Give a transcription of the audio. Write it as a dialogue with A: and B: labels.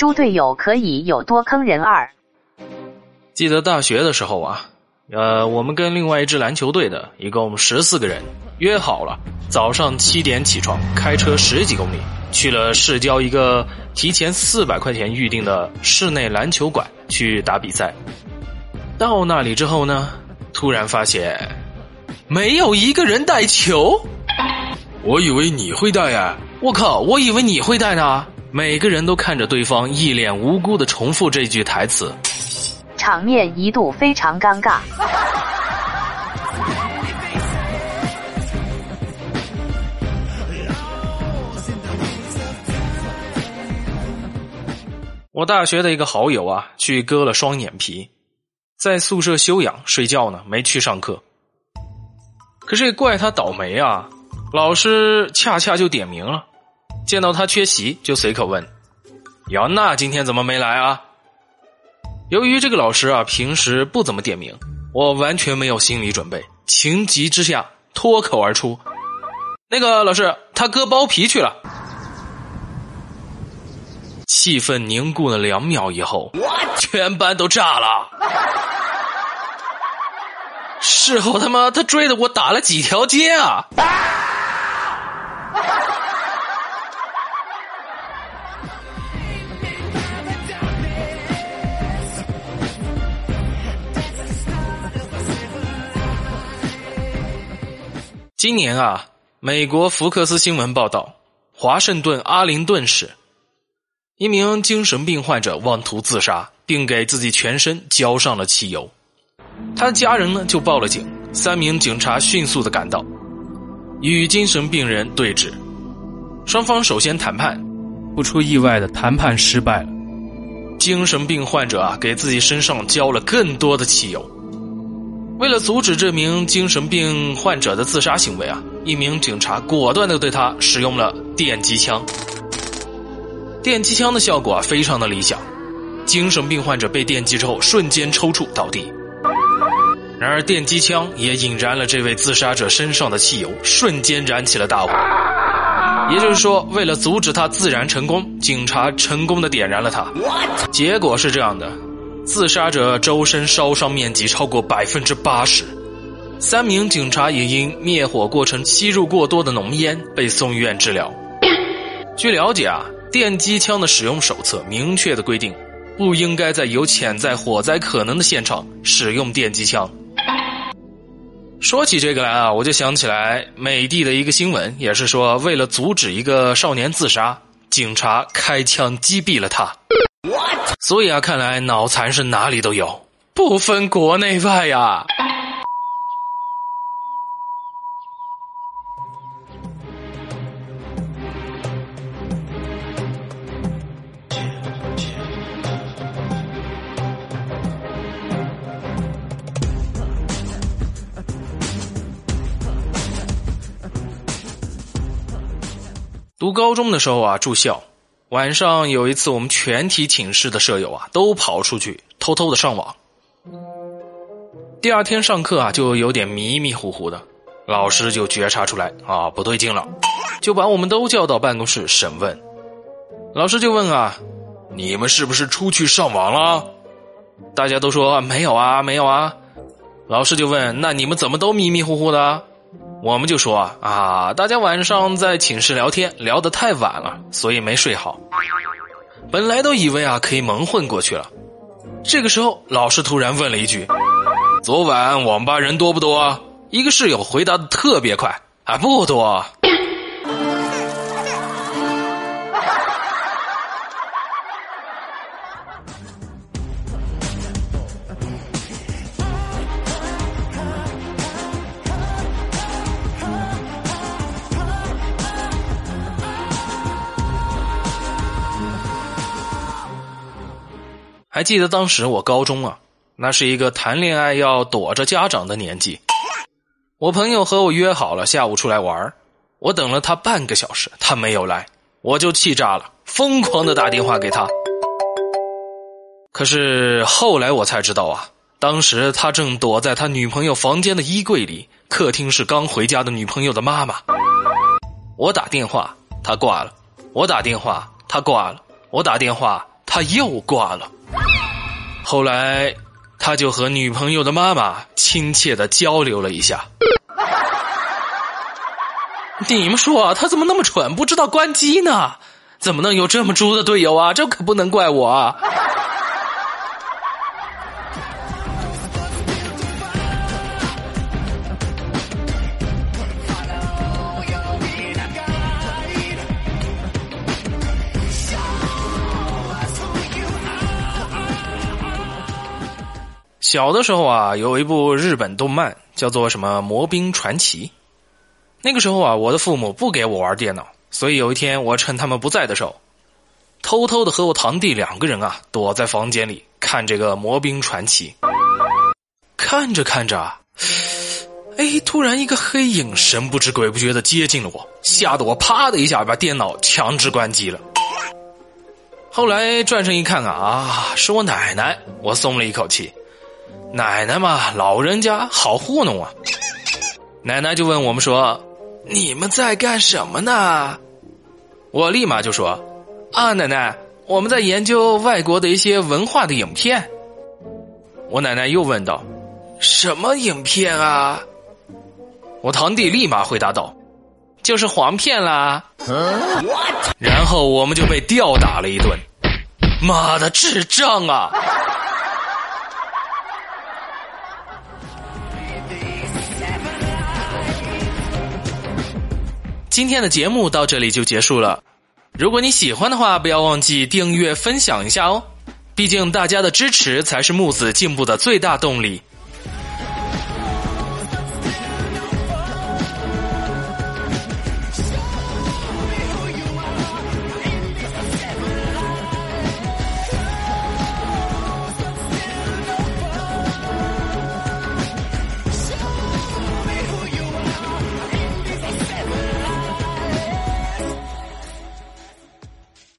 A: 猪队友可以有多坑人二。
B: 记得大学的时候啊，呃，我们跟另外一支篮球队的一共十四个人约好了，早上七点起床，开车十几公里去了市郊一个提前四百块钱预定的室内篮球馆去打比赛。到那里之后呢，突然发现没有一个人带球。
C: 我以为你会带呀！
B: 我靠，我以为你会带呢。每个人都看着对方，一脸无辜的重复这句台词，
A: 场面一度非常尴尬。
B: 我大学的一个好友啊，去割了双眼皮，在宿舍休养睡觉呢，没去上课。可是也怪他倒霉啊，老师恰恰就点名了，见到他缺席，就随口问：“姚娜今天怎么没来啊？”由于这个老师啊，平时不怎么点名，我完全没有心理准备，情急之下脱口而出：“那个老师，他割包皮去了。”气氛凝固了两秒以后，全班都炸了。事后他妈他追的我打了几条街啊！今年啊，美国福克斯新闻报道，华盛顿阿灵顿市。一名精神病患者妄图自杀，并给自己全身浇上了汽油。他的家人呢就报了警，三名警察迅速的赶到，与精神病人对峙。双方首先谈判，不出意外的谈判失败了。精神病患者啊给自己身上浇了更多的汽油。为了阻止这名精神病患者的自杀行为啊，一名警察果断的对他使用了电击枪。电击枪的效果啊，非常的理想。精神病患者被电击之后，瞬间抽搐倒地。然而，电击枪也引燃了这位自杀者身上的汽油，瞬间燃起了大火。也就是说，为了阻止他自燃成功，警察成功的点燃了他。结果是这样的：自杀者周身烧伤面积超过百分之八十，三名警察也因灭火过程吸入过多的浓烟被送医院治疗。据了解啊。电击枪的使用手册明确的规定，不应该在有潜在火灾可能的现场使用电击枪。说起这个来啊，我就想起来美帝的一个新闻，也是说为了阻止一个少年自杀，警察开枪击毙了他。所以啊，看来脑残是哪里都有，不分国内外呀。读高中的时候啊，住校，晚上有一次，我们全体寝室的舍友啊，都跑出去偷偷的上网。第二天上课啊，就有点迷迷糊糊的，老师就觉察出来啊，不对劲了，就把我们都叫到办公室审问。老师就问啊，你们是不是出去上网了？大家都说没有啊，没有啊。老师就问，那你们怎么都迷迷糊糊的？我们就说啊，大家晚上在寝室聊天聊得太晚了，所以没睡好。本来都以为啊可以蒙混过去了，这个时候老师突然问了一句：“昨晚网吧人多不多？”一个室友回答的特别快：“啊，不多。”还记得当时我高中啊，那是一个谈恋爱要躲着家长的年纪。我朋友和我约好了下午出来玩我等了他半个小时，他没有来，我就气炸了，疯狂的打电话给他。可是后来我才知道啊，当时他正躲在他女朋友房间的衣柜里，客厅是刚回家的女朋友的妈妈。我打电话，他挂了；我打电话，他挂了；我打电话。他又挂了。后来，他就和女朋友的妈妈亲切的交流了一下。你们说他怎么那么蠢，不知道关机呢？怎么能有这么猪的队友啊？这可不能怪我啊！小的时候啊，有一部日本动漫叫做什么《魔兵传奇》。那个时候啊，我的父母不给我玩电脑，所以有一天我趁他们不在的时候，偷偷的和我堂弟两个人啊，躲在房间里看这个《魔兵传奇》。看着看着啊，哎，突然一个黑影神不知鬼不觉的接近了我，吓得我啪的一下把电脑强制关机了。后来转身一看啊，啊，是我奶奶，我松了一口气。奶奶嘛，老人家好糊弄啊。奶奶就问我们说：“你们在干什么呢？”我立马就说：“啊，奶奶，我们在研究外国的一些文化的影片。”我奶奶又问道：“什么影片啊？”我堂弟立马回答道：“就是黄片啦。”然后我们就被吊打了一顿。妈的，智障啊！今天的节目到这里就结束了。如果你喜欢的话，不要忘记订阅、分享一下哦。毕竟大家的支持才是木子进步的最大动力。